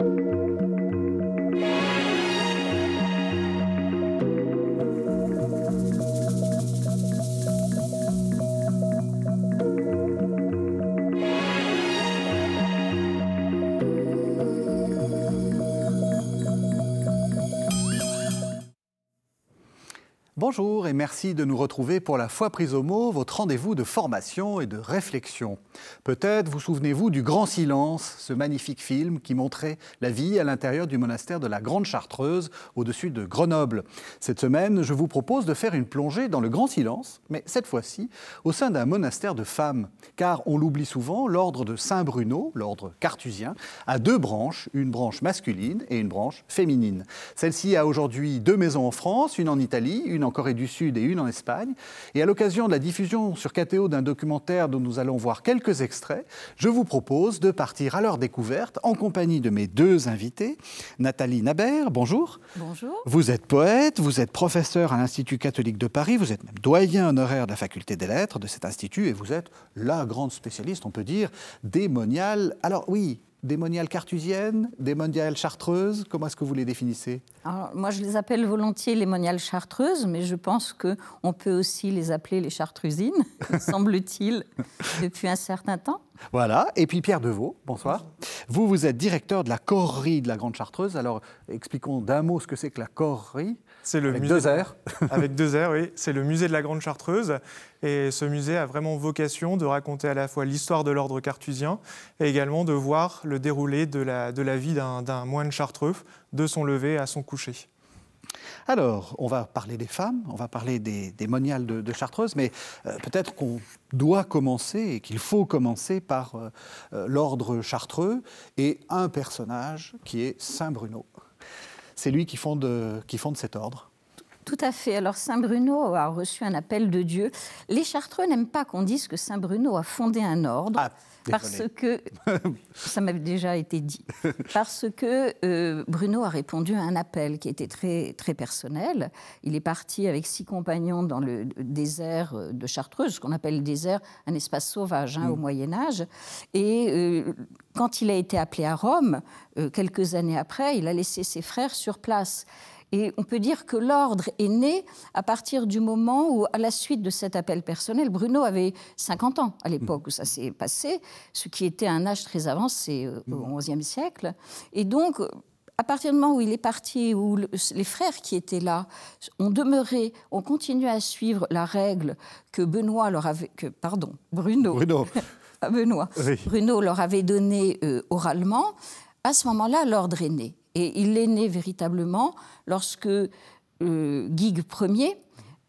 Música Bonjour et merci de nous retrouver pour la foi prise au mot, votre rendez-vous de formation et de réflexion. Peut-être vous souvenez-vous du Grand Silence, ce magnifique film qui montrait la vie à l'intérieur du monastère de la Grande Chartreuse au-dessus de Grenoble. Cette semaine, je vous propose de faire une plongée dans le Grand Silence, mais cette fois-ci au sein d'un monastère de femmes. Car on l'oublie souvent, l'ordre de Saint-Bruno, l'ordre cartusien, a deux branches, une branche masculine et une branche féminine. Celle-ci a aujourd'hui deux maisons en France, une en Italie, une en Corée du Sud et une en Espagne. Et à l'occasion de la diffusion sur KTO d'un documentaire dont nous allons voir quelques extraits, je vous propose de partir à leur découverte en compagnie de mes deux invités. Nathalie Nabert, bonjour. Bonjour. Vous êtes poète, vous êtes professeur à l'Institut catholique de Paris, vous êtes même doyen honoraire de la faculté des lettres de cet institut et vous êtes la grande spécialiste, on peut dire, des moniales. Alors oui, des moniales cartusiennes, des moniales chartreuses Comment est-ce que vous les définissez? Moi, je les appelle volontiers les moniales chartreuses, mais je pense qu'on peut aussi les appeler les chartrusines, semble-t-il, depuis un certain temps. Voilà. Et puis Pierre Deveau, bonsoir. Vous, vous êtes directeur de la corrie de la Grande Chartreuse. Alors, expliquons d'un mot ce que c'est que la corrie. C'est le avec musée, deux R. avec deux oui. C'est le musée de la Grande Chartreuse. Et ce musée a vraiment vocation de raconter à la fois l'histoire de l'ordre cartusien et également de voir le déroulé de la, de la vie d'un moine chartreux, de son lever à son coucher. Alors, on va parler des femmes, on va parler des, moniales de, Chartreuse, mais euh, peut-être qu'on doit commencer et qu'il faut commencer par euh, euh, l'ordre chartreux et un personnage qui est Saint Bruno. C'est lui qui fonde, qui fonde cet ordre. Tout à fait. Alors Saint Bruno a reçu un appel de Dieu. Les Chartreux n'aiment pas qu'on dise que Saint Bruno a fondé un ordre. Ah, parce que ça m'avait déjà été dit. Parce que euh, Bruno a répondu à un appel qui était très très personnel. Il est parti avec six compagnons dans le désert de Chartreuse, ce qu'on appelle le désert, un espace sauvage hein, au mm. Moyen Âge. Et euh, quand il a été appelé à Rome, euh, quelques années après, il a laissé ses frères sur place. Et on peut dire que l'ordre est né à partir du moment où, à la suite de cet appel personnel, Bruno avait 50 ans à l'époque où ça s'est passé, ce qui était un âge très avancé euh, au XIe siècle. Et donc, à partir du moment où il est parti, où les frères qui étaient là ont demeuré, ont continué à suivre la règle que Benoît leur avait, que pardon, Bruno, Bruno. Benoît, Bruno leur avait donnée euh, oralement. À ce moment-là, l'ordre est né. Et il est né véritablement lorsque euh, Guigues Ier,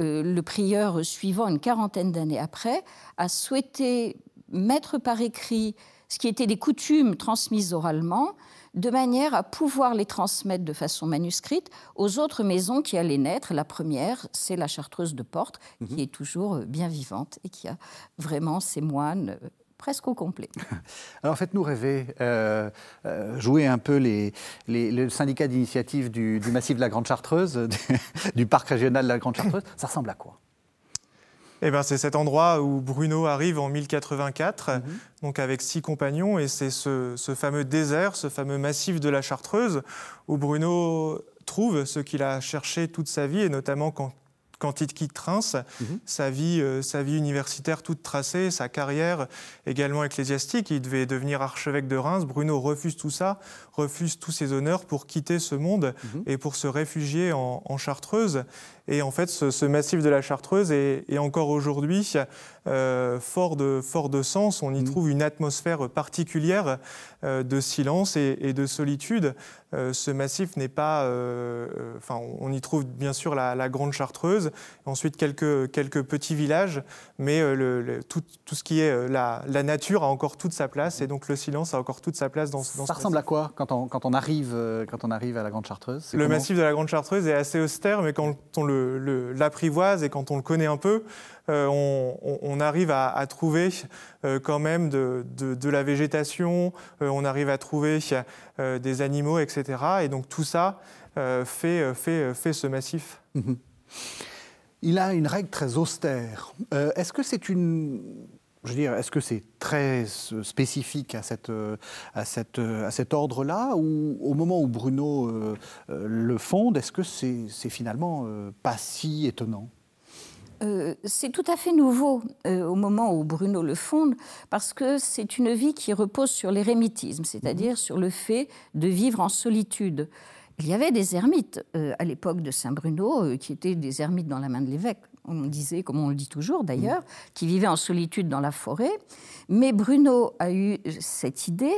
euh, le prieur suivant une quarantaine d'années après, a souhaité mettre par écrit ce qui était des coutumes transmises oralement, de manière à pouvoir les transmettre de façon manuscrite aux autres maisons qui allaient naître. La première, c'est la Chartreuse de Porte, qui mhm. est toujours bien vivante et qui a vraiment ses moines presque au complet. Alors faites-nous rêver, euh, euh, jouez un peu les, le syndicat d'initiative du, massif de la Grande Chartreuse, du, parc régional de la Grande Chartreuse, ça ressemble à quoi? Eh ben, c'est cet endroit où Bruno arrive en 1084, mhm. donc avec six compagnons, et c'est ce, ce, fameux désert, ce fameux massif de la Chartreuse, où Bruno trouve ce qu'il a cherché toute sa vie, et notamment quand quand il quitte Reims, mhm. sa, vie, euh, sa vie universitaire toute tracée, sa carrière également ecclésiastique. Il devait devenir archevêque de Reims. Bruno refuse tout ça, refuse tous ses honneurs pour quitter ce monde mhm. et pour se réfugier en, Chartreuse. Et en fait, ce, massif de la Chartreuse est, encore aujourd'hui euh, fort, de, fort de sens. On y mhm. trouve une atmosphère particulière euh, de silence et, de solitude. ce massif n'est pas. enfin, on y trouve bien sûr la, la Grande Chartreuse, ensuite quelques, quelques petits villages, mais euh, le, tout, tout, ce qui est euh, la, la, nature a encore toute sa place et donc le silence a encore toute sa place dans, dans Ça ressemble à quoi quand on, quand on, arrive, euh, quand on arrive à la Grande Chartreuse? Le massif de la Grande Chartreuse est assez austère, mais quand on l'apprivoise et quand on le connaît un peu, on, arrive à, trouver quand même de, la végétation, on arrive à trouver des animaux, etc. Et donc tout ça fait, fait, fait ce massif. Mhm il a une règle très austère. Euh, est-ce que c'est une je veux dire, est-ce que c'est très spécifique à, cette, à, cette, à cet ordre-là Ou au moment où Bruno le fonde, est-ce que c'est finalement pas si étonnant? Euh, c'est tout à fait nouveau euh, au moment où Bruno le fonde, parce que c'est une vie qui repose sur l'érémitisme, c'est-à-dire mhm. sur le fait de vivre en solitude. Il y avait des ermites euh, à l'époque de Saint Bruno, qui étaient des ermites dans la main de l'évêque, on disait, comme on le dit toujours d'ailleurs, mhm. qui vivaient en solitude dans la forêt. Mais Bruno a eu cette idée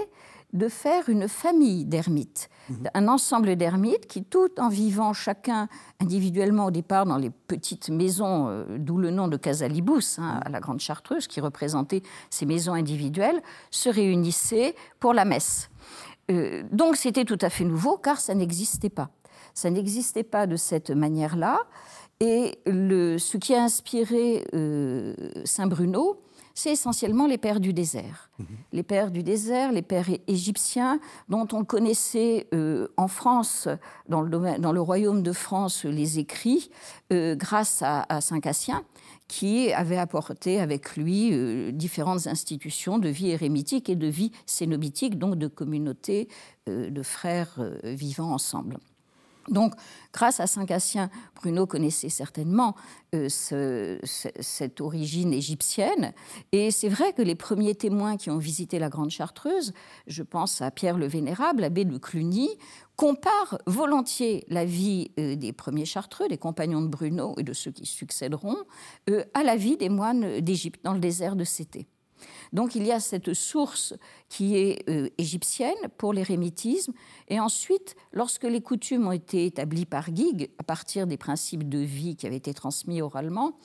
de faire une famille d'ermites, mhm. un ensemble d'ermites qui, tout en vivant chacun individuellement au départ dans les petites maisons, euh, d'où le nom de Casalibus, hein, mhm. à la Grande Chartreuse, qui représentait ces maisons individuelles, se réunissaient pour la messe. Euh, donc c'était tout à fait nouveau car ça n'existait pas. Ça n'existait pas de cette manière-là. Et le, ce qui a inspiré euh, Saint Bruno, c'est essentiellement les pères du désert. Mhm. Les pères du désert, les pères égyptiens, dont on connaissait euh, en France, dans le, dans le, royaume de France, les écrits, euh, grâce à, Saint Cassien, qui avait apporté avec lui euh, différentes institutions de vie érémitique et de vie cénobitique, donc de communautés de frères vivant ensemble. Donc, grâce à Saint Cassien, Bruno connaissait certainement euh, cette origine égyptienne. Et c'est vrai que les premiers témoins qui ont visité la Grande Chartreuse, je pense à Pierre le Vénérable, abbé de Cluny, comparent volontiers la vie euh, des premiers Chartreux, des compagnons de Bruno et de ceux qui succéderont, euh, à la vie des moines d'Égypte dans le désert de Cété. Donc il y a cette source qui est euh, égyptienne pour l'érémitisme. Et ensuite, lorsque les coutumes ont été établies par Guigues, à partir des principes de vie qui avaient été transmis oralement,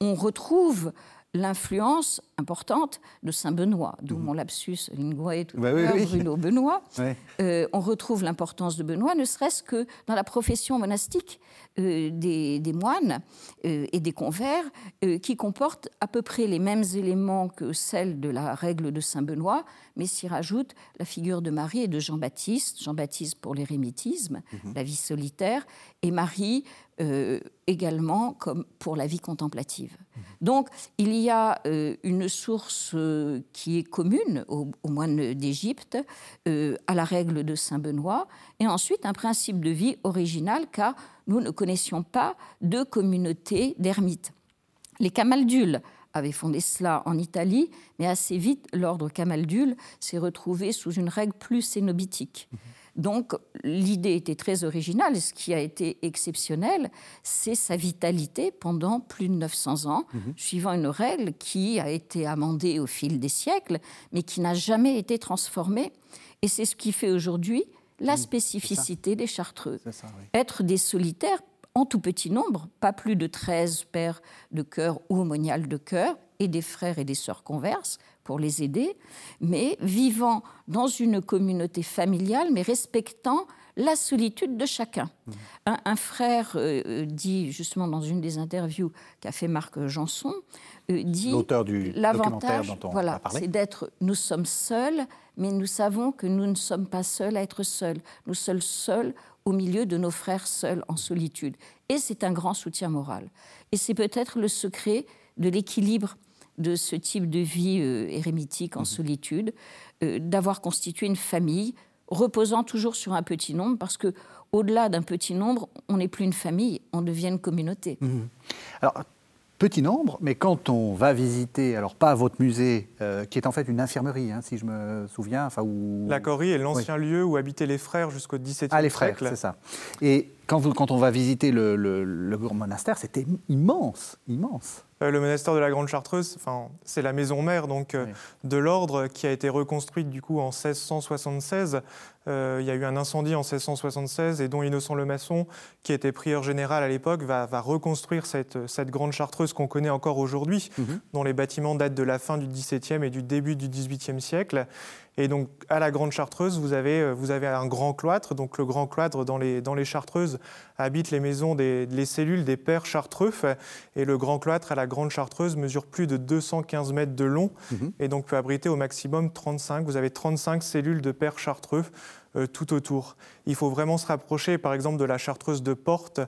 on retrouve l'influence importante de Saint Benoît, d'où mhm. mon lapsus linguae tout bah Bruno Benoît. Euh, on retrouve l'importance de Benoît, ne serait-ce que dans la profession monastique euh, des, moines euh, et des convers, qui comporte à peu près les mêmes éléments que celle de la règle de Saint Benoît, mais s'y rajoute la figure de Marie et de Jean-Baptiste, Jean-Baptiste pour l'érémitisme, mhm. la vie solitaire, et Marie également comme pour la vie contemplative. Mhm. Donc il y a une source euh, qui est commune aux, moines d'Égypte, à la règle de Saint Benoît, et ensuite un principe de vie original car nous ne connaissions pas de communauté d'ermites. Les camaldules avaient fondé cela en Italie, mais assez vite l'ordre camaldule s'est retrouvé sous une règle plus cénobitique. Donc l'idée était très originale. Ce qui a été exceptionnel, c'est sa vitalité pendant plus de 900 ans, mhm. suivant une règle qui a été amendée au fil des siècles, mais qui n'a jamais été transformée. Et c'est ce qui fait aujourd'hui la spécificité des Chartreux. Être des solitaires en tout petit nombre, pas plus de 13 pères de chœur ou aumoniales de chœur, et des frères et des sœurs converses, pour les aider, mais vivant dans une communauté familiale, mais respectant la solitude de chacun. Mmh. Un, frère euh, dit justement dans une des interviews qu'a fait Marc Janson, euh, dit l'auteur du l'avantage, dont on voilà, c'est d'être nous sommes seuls, mais nous savons que nous ne sommes pas seuls à être seuls. Nous sommes seuls au milieu de nos frères seuls en solitude. Et c'est un grand soutien moral. Et c'est peut-être le secret de l'équilibre de ce type de vie euh, érémitique en mhm. solitude, euh, d'avoir constitué une famille reposant toujours sur un petit nombre, parce que au-delà d'un petit nombre, on n'est plus une famille, on devient une communauté. Mhm. Alors, petit nombre, mais quand on va visiter, alors pas votre musée, euh, qui est en fait une infirmerie, hein, si je me souviens, enfin où... La Corie est l'ancien lieu où habitaient les frères jusqu'au XVIIe siècle. Ah, les frères, c'est ça. Et quand, quand on va visiter le, le, le monastère, c'était immense, immense. Euh, le monastère de la Grande Chartreuse, c'est la maison mère donc, euh, de l'ordre qui a été reconstruite du coup en 1676. Euh, il y a eu un incendie en 1676 et dont Innocent le Maçon, qui était prieur général à l'époque, va, reconstruire cette, Grande Chartreuse qu'on connaît encore aujourd'hui, mhm. dont les bâtiments datent de la fin du XVIIe et du début du XVIIIe siècle. Et donc, à la Grande Chartreuse, vous avez, euh, vous avez un grand cloître. Donc, le grand cloître, dans les, dans les Chartreuses, habite les maisons, des, les cellules des pères chartreux. Et le grand cloître à la Grande Chartreuse mesure plus de 215 mètres de long mhm. et donc peut abriter au maximum 35. Vous avez 35 cellules de pères chartreux tout autour. Il faut vraiment se rapprocher, par exemple, de la chartreuse de Porte,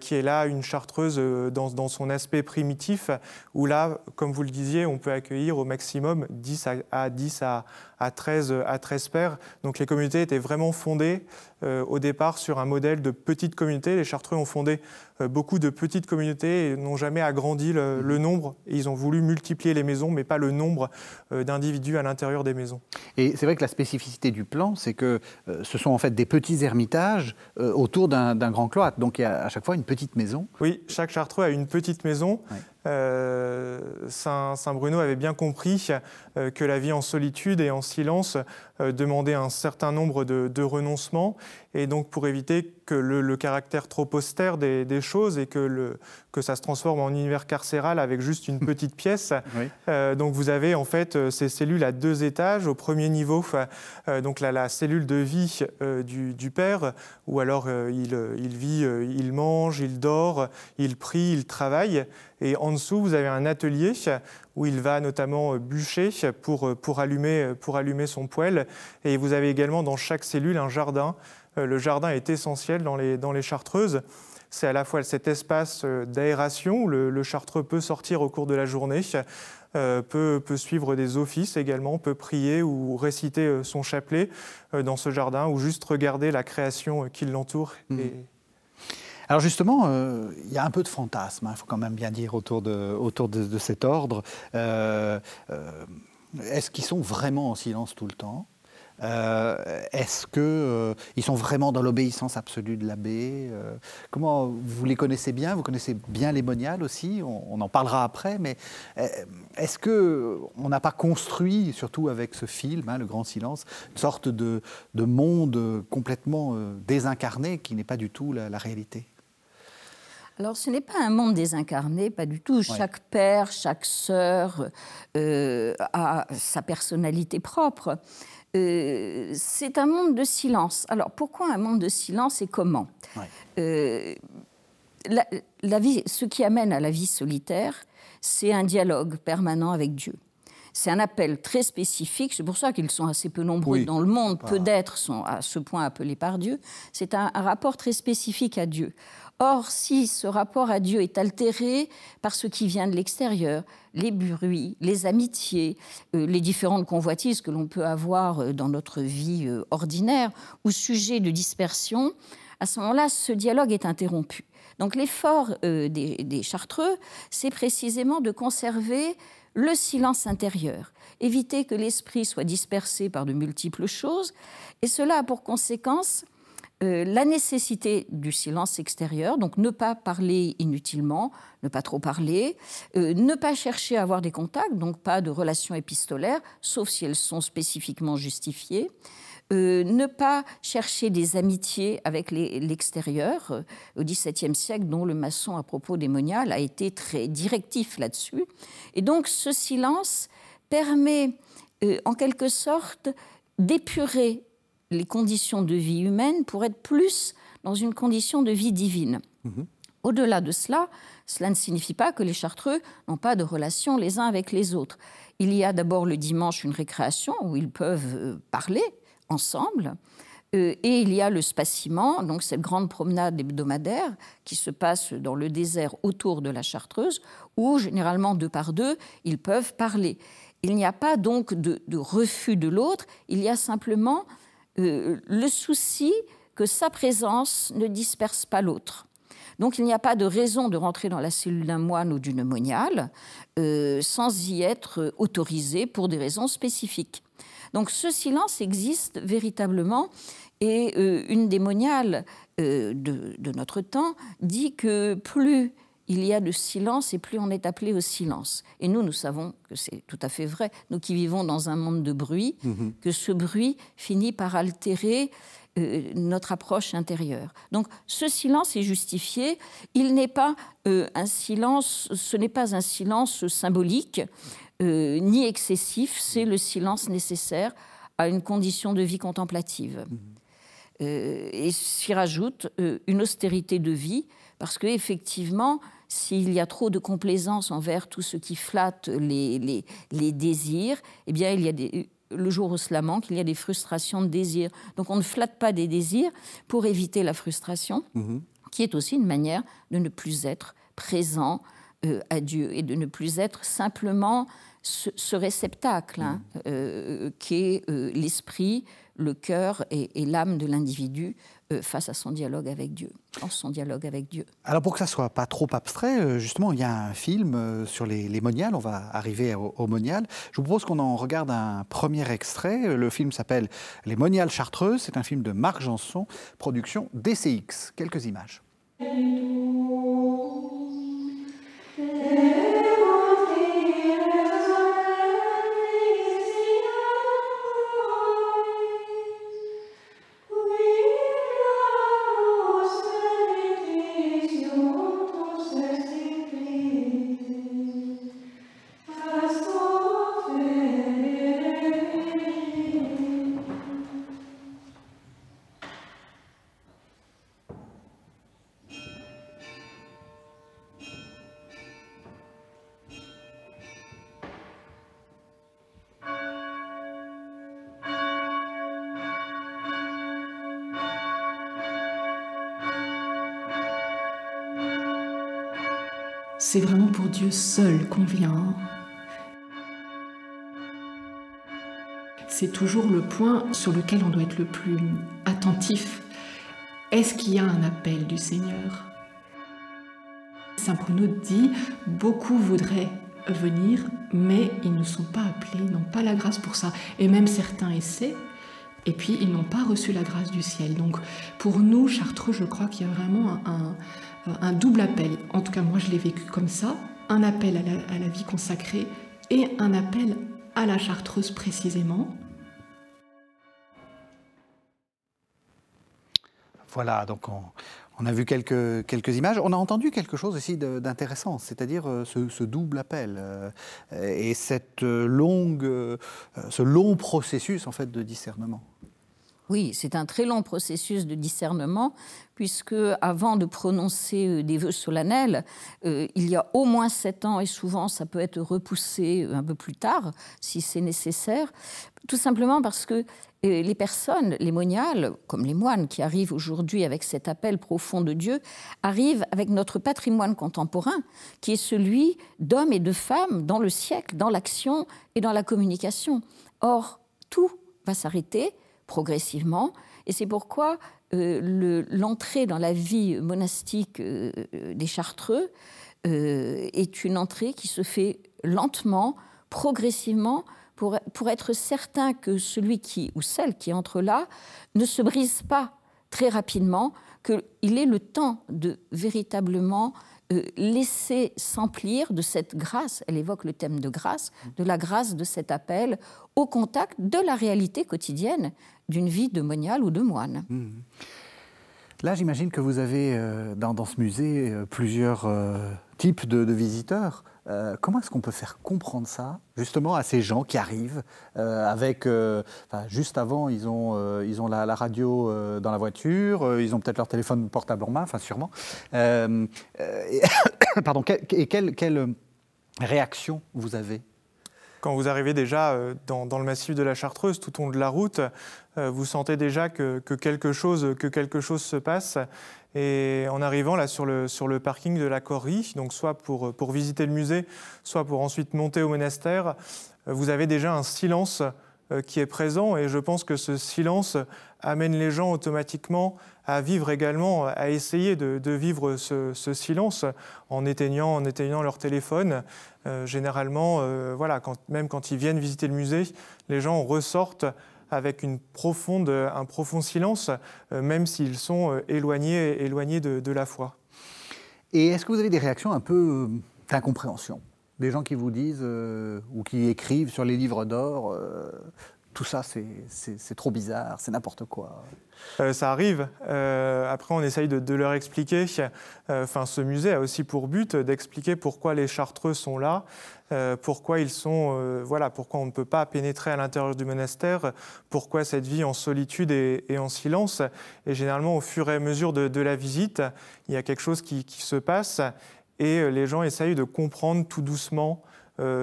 qui est là une chartreuse dans, son aspect primitif, où là, comme vous le disiez, on peut accueillir au maximum 10 à, 10 à, à 13, à 13 pères. Donc les communautés étaient vraiment fondées euh, au départ sur un modèle de petite communauté. Les Chartreux ont fondé euh, beaucoup de petites communautés et n'ont jamais agrandi le, mhm. nombre. ils ont voulu multiplier les maisons, mais pas le nombre euh, d'individus à l'intérieur des maisons. Et c'est vrai que la spécificité du plan, c'est que ce sont en fait des petits ermitages autour d'un grand cloître. Donc il y a à chaque fois une petite maison. Oui, chaque Chartreux a une petite maison. Saint, Saint, Bruno avait bien compris que la vie en solitude et en silence demandait un certain nombre de, de renoncements. Et donc pour éviter que le, caractère trop austère des, choses et que, le, que ça se transforme en univers carcéral avec juste une petite pièce. Euh, donc vous avez en fait euh, ces cellules à deux étages. Au premier niveau, euh, donc la, la, cellule de vie du, père, où alors il, il, vit, il mange, il dort, il prie, il travaille. Et en dessous, vous avez un atelier où il va notamment bûcher pour, pour, allumer, pour allumer son poêle. Et vous avez également dans chaque cellule un jardin euh, le jardin est essentiel dans les, dans les chartreuses. C'est à la fois cet espace euh, d'aération où le, chartreux peut sortir au cours de la journée, euh, peut, peut, suivre des offices également, peut prier ou réciter son chapelet dans ce jardin ou juste regarder la création qui l'entoure. Mmh. Alors justement, il y a un peu de fantasme, il hein, faut quand même bien dire, autour de, cet ordre. Est-ce qu'ils sont vraiment en silence tout le temps? Euh, est-ce qu'ils euh, sont vraiment dans l'obéissance absolue de l'abbé? Euh, Comment vous les connaissez bien? Vous connaissez bien les moniales aussi? On, en parlera après, mais est-ce que on n'a pas construit, surtout avec ce film, hein, Le Grand Silence, une sorte de, monde complètement désincarné qui n'est pas du tout la, réalité? Alors, ce n'est pas un monde désincarné, pas du tout. Chaque père, chaque sœur a sa personnalité propre. Euh, c'est un monde de silence. Alors pourquoi un monde de silence et comment euh, la, vie, Ce qui amène à la vie solitaire, c'est un dialogue permanent avec Dieu. C'est un appel très spécifique, c'est pour ça qu'ils sont assez peu nombreux dans le monde, peu d'êtres sont à ce point appelés par Dieu. C'est un, rapport très spécifique à Dieu. Or, si ce rapport à Dieu est altéré par ce qui vient de l'extérieur, les bruits, les amitiés, euh, les différentes convoitises que l'on peut avoir euh, dans notre vie euh, ordinaire ou sujet de dispersion, à ce moment-là, ce dialogue est interrompu. Donc l'effort des, Chartreux, c'est précisément de conserver le silence intérieur, éviter que l'esprit soit dispersé par de multiples choses, et cela a pour conséquence euh, la nécessité du silence extérieur, donc ne pas parler inutilement, ne pas trop parler, euh, ne pas chercher à avoir des contacts, donc pas de relations épistolaires, sauf si elles sont spécifiquement justifiées. Euh, ne pas chercher des amitiés avec l'extérieur. au XVIIe siècle, dont le maçon, à propos des moniales, a été très directif là-dessus. Et donc, ce silence permet, en quelque sorte, d'épurer les conditions de vie humaine pour être plus dans une condition de vie divine. Mhm. Au-delà de cela, cela ne signifie pas que les chartreux n'ont pas de relation les uns avec les autres. Il y a d'abord le dimanche une récréation où ils peuvent euh, parler ensemble. Euh, et il y a le spaciment, donc cette grande promenade hebdomadaire qui se passe dans le désert autour de la Chartreuse, où généralement deux par deux, ils peuvent parler. Il n'y a pas donc de refus de l'autre, il y a simplement euh, le souci que sa présence ne disperse pas l'autre. Donc il n'y a pas de raison de rentrer dans la cellule d'un moine ou d'une moniale euh, sans y être autorisé pour des raisons spécifiques. Donc ce silence existe véritablement et euh, une des moniales de, notre temps dit que plus il y a de silence et plus on est appelé au silence. Et nous, nous savons que c'est tout à fait vrai, nous qui vivons dans un monde de bruit, mhm. que ce bruit finit par altérer euh, notre approche intérieure. Donc ce silence est justifié, il n'est pas euh, un silence, ce n'est pas un silence symbolique euh, ni excessif, c'est le silence nécessaire à une condition de vie contemplative. Mhm. et s'y rajoute une austérité de vie, parce que effectivement, s'il y a trop de complaisance envers tout ce qui flatte les, les, désirs, eh bien, il y a le jour où cela manque, il y a des frustrations de désir. Donc on ne flatte pas des désirs pour éviter la frustration, mhm. qui est aussi une manière de ne plus être présent euh, à Dieu et de ne plus être simplement ce, réceptacle hein, mhm. euh, qui est euh, l'esprit, le cœur et, l'âme de l'individu euh, face à son dialogue avec Dieu, en son dialogue avec Dieu. Alors pour que ça soit pas trop abstrait, euh, justement, il y a un film euh, sur les, moniales, on va arriver au, au monial. Je vous propose qu'on en regarde un premier extrait. Le film s'appelle Les moniales chartreuses, c'est un film de Marc Janson, production DCX. Quelques images. Seul qu'on vient. C'est toujours le point sur lequel on doit être le plus attentif. Est-ce qu'il y a un appel du Seigneur? Saint Bruno dit, beaucoup voudraient venir, mais ils ne sont pas appelés, ils n'ont pas la grâce pour ça. Et même certains essaient, et puis ils n'ont pas reçu la grâce du ciel. Donc pour nous, Chartreux, je crois qu'il y a vraiment un double appel. En tout cas, moi, je l'ai vécu comme ça. Un appel à la, vie consacrée et un appel à la chartreuse précisément. Voilà, donc on, a vu quelques, quelques images. On a entendu quelque chose aussi d'intéressant, c'est-à-dire euh, ce, double appel euh, et cette longue, ce long processus en fait de discernement. Oui, c'est un très long processus de discernement, puisque avant de prononcer euh, des vœux solennels, euh, il y a au moins sept ans, et souvent ça peut être repoussé euh, un peu plus tard, si c'est nécessaire, tout simplement parce que les personnes, les moniales, comme les moines qui arrivent aujourd'hui avec cet appel profond de Dieu, arrivent avec notre patrimoine contemporain, qui est celui d'hommes et de femmes dans le siècle, dans l'action et dans la communication. Or, tout va s'arrêter progressivement. Et c'est pourquoi euh, l'entrée dans la vie monastique euh, des Chartreux euh, est une entrée qui se fait lentement, progressivement, pour, pour être certain que celui qui ou celle qui entre là ne se brise pas très rapidement, qu'il ait le temps de véritablement laisser s'emplir de cette grâce, elle évoque le thème de grâce, de la grâce de cet appel au contact de la réalité quotidienne d'une vie de monial ou de moine. Mmh. Là, j'imagine que vous avez euh, dans, ce musée euh, plusieurs euh, types de, visiteurs. comment est-ce qu'on peut faire comprendre ça, justement, à ces gens qui arrivent avec. juste avant, ils ont, ils ont la, radio dans la voiture, ils ont peut-être leur téléphone portable en main, enfin, sûrement. Et, pardon, et quelle, quelle réaction vous avez quand vous arrivez déjà euh, dans, le massif de la Chartreuse, tout au long de la route, euh, vous sentez déjà que, quelque, chose, se passe. Et en arrivant là sur le, parking de la Corrie, donc soit pour, pour visiter le musée, soit pour ensuite monter au monastère, euh, vous avez déjà un silence qui est présent et je pense que ce silence amène les gens automatiquement à vivre également, à essayer de, vivre ce, silence en éteignant, en éteignant leur téléphone. Euh, généralement, euh, voilà, même quand ils viennent visiter le musée, les gens ressortent avec un profond silence, euh, même s'ils sont éloignés, éloignés de, la foi. Et est-ce que vous avez des réactions un peu d'incompréhension? Des gens qui vous disent, ou qui écrivent sur les livres d'or, tout ça, c'est trop bizarre, c'est n'importe quoi. Euh, ça arrive. Euh, après, on essaye de, leur expliquer. Euh, enfin, ce musée a aussi pour but d'expliquer pourquoi les Chartreux sont là, pourquoi ils sont, voilà, pourquoi on ne peut pas pénétrer à l'intérieur du monastère, pourquoi cette vie en solitude et, en silence. Et généralement, au fur et à mesure de, la visite, il y a quelque chose qui, qui, se passe et les gens essayent de comprendre tout doucement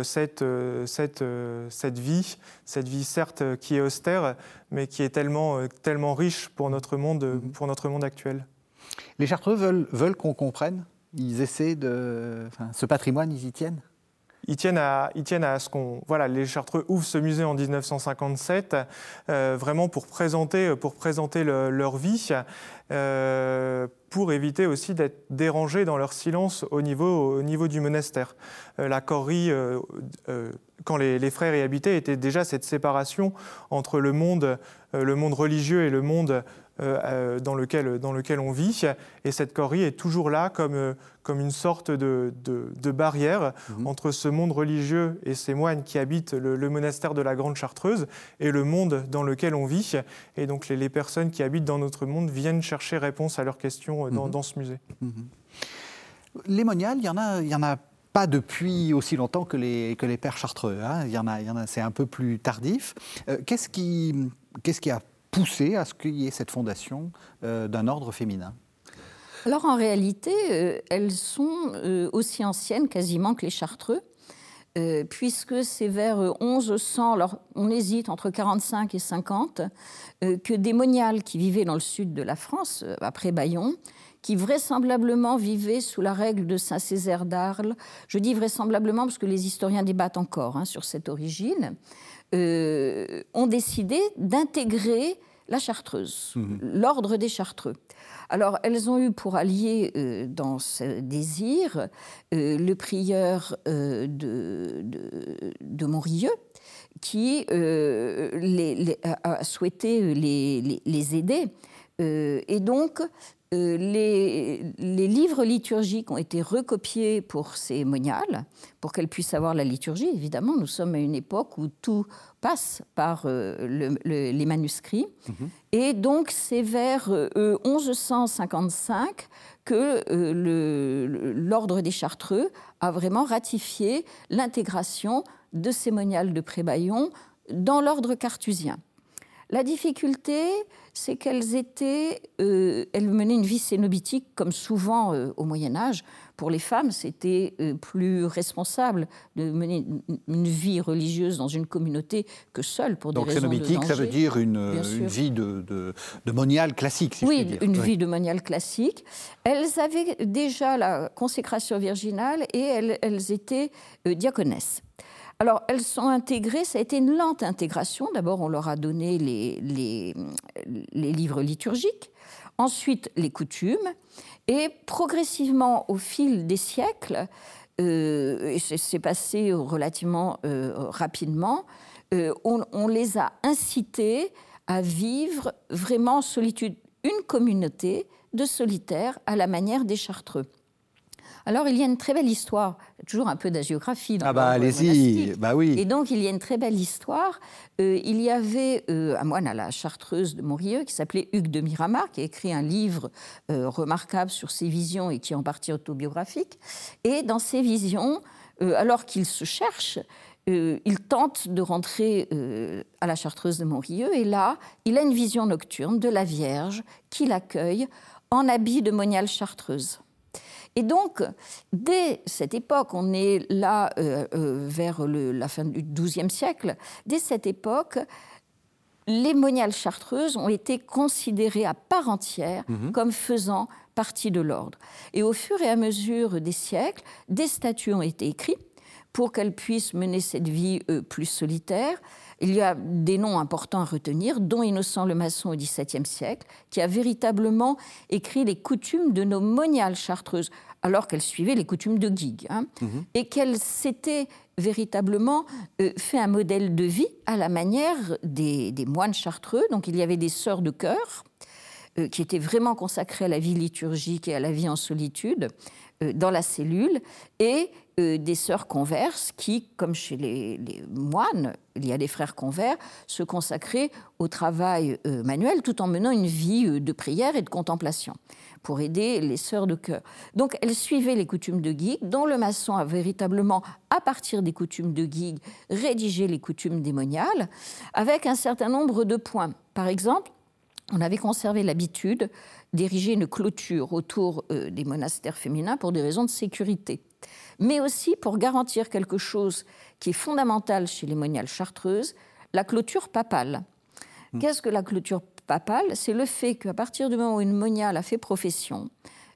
cette, cette, cette vie, cette vie certes qui est austère, mais qui est tellement, tellement riche pour notre monde, mm-hmm. pour notre monde actuel. Les Chartreux veulent, veulent qu'on comprenne Ils essaient de... Enfin, ce patrimoine, ils y tiennent ils tiennent à, ce qu'on. Voilà, les Chartreux ouvrent ce musée en 1957, euh, vraiment pour présenter, pour présenter leur vie, euh, pour éviter aussi d'être dérangés dans leur silence au niveau, au niveau du monastère. Euh, la corrie, quand les, frères y habitaient, était déjà cette séparation entre le monde, le monde religieux et le monde euh, euh, dans, lequel, dans lequel on vit. Et cette corrie est toujours là comme, euh, comme une sorte de, de, barrière mhm. entre ce monde religieux et ces moines qui habitent le, monastère de la Grande Chartreuse et le monde dans lequel on vit. Et donc les, personnes qui habitent dans notre monde viennent chercher réponse à leurs questions dans, mhm. dans ce musée. Mhm. Les moniales, il y en a, il y en a pas depuis aussi longtemps que les, que les pères chartreux. Hein. Il y en a, il y en a c'est un peu plus tardif. qu'est-ce qui, qu'est-ce qui a poussé à ce qu'il y ait cette fondation euh, d'un ordre féminin Alors en réalité, euh, elles sont euh, aussi anciennes quasiment que les Chartreux. puisque c'est vers 1100, alors on hésite entre 45 et 50, que des moniales qui vivaient dans le sud de la France, après Bayonne, qui vraisemblablement vivaient sous la règle de Saint-Césaire d'Arles. Je dis vraisemblablement parce que les historiens débattent encore hein, sur cette origine. Euh, ont décidé d'intégrer la chartreuse, mhm. l'ordre des chartreux. Alors, elles ont eu pour allié euh, dans ce désir euh, le prieur de, de, Montrieux, qui les, a souhaité les, les aider. et donc, euh, les, livres liturgiques ont été recopiés pour ces moniales, pour qu'elles puissent avoir la liturgie. Évidemment, nous sommes à une époque où tout passe par euh, les manuscrits. Mhm. Et donc, c'est vers 1155 euh, que l'ordre des Chartreux a vraiment ratifié l'intégration de ces moniales de Prébaillon dans l'ordre cartusien. La difficulté, c'est qu'elles étaient, euh, elles menaient une vie cénobitique comme souvent euh, au Moyen Âge. Pour les femmes, c'était euh, plus responsable de mener une, vie religieuse dans une communauté que seule pour des Donc, raisons cénobitique, ça veut dire une, vie de, de, moniale classique, si oui, je dire. une vie de moniale classique. Elles avaient déjà la consécration virginale et elles, elles étaient diaconesses. Alors, elles sont intégrées, ça a été une lente intégration. D'abord, on leur a donné les, livres liturgiques, ensuite les coutumes, et progressivement, au fil des siècles, euh, c'est passé relativement euh, rapidement, euh, on, on, les a incitées à vivre vraiment en solitude, une communauté de solitaires à la manière des Chartreux. Alors, il y a une très belle histoire, toujours un peu d'agiographie. Ah bah allez-y, bah oui. Et donc, il y a une très belle histoire. Euh, il y avait euh, un moine à la Chartreuse de Montrieux qui s'appelait Hugues de Miramar, qui a écrit un livre euh, remarquable sur ses visions et qui est en partie autobiographique. Et dans ses visions, alors qu'il se cherche, il tente de rentrer à la Chartreuse de Montrieux et là, il a une vision nocturne de la Vierge qui l'accueille en habit de moniale chartreuse. Et donc, dès cette époque, on est là euh, euh, vers la fin du XIIe siècle, dès cette époque, les moniales chartreuses ont été considérées à part entière mhm. comme faisant partie de l'ordre. Et au fur et à mesure des siècles, des statuts ont été écrits pour qu'elles puissent mener cette vie euh, plus solitaire. Il y a des noms importants à retenir, dont Innocent le Maçon au XVIIe siècle, qui a véritablement écrit les coutumes de nos moniales chartreuses alors qu'elle suivait les coutumes de Guigues, hein, mhm. et qu'elle s'était véritablement euh, fait un modèle de vie à la manière des, moines chartreux. Donc il y avait des sœurs de cœur euh, qui étaient vraiment consacrées à la vie liturgique et à la vie en solitude euh, dans la cellule, et des sœurs converses qui, comme chez les, moines, il y a des frères convers, se consacraient au travail manuel tout en menant une vie de prière et de contemplation pour aider les sœurs de cœur. Donc elle suivait les coutumes de Guigues, dont le maçon a véritablement, à partir des coutumes de Guigues, rédigé les coutumes démoniales, avec un certain nombre de points. Par exemple, on avait conservé l'habitude d'ériger une clôture autour euh, des monastères féminins pour des raisons de sécurité. mais aussi pour garantir quelque chose qui est fondamental chez les moniales chartreuses, la clôture papale. Hmm. Qu'est-ce que la clôture papale C'est le fait qu'à partir du moment où une moniale a fait profession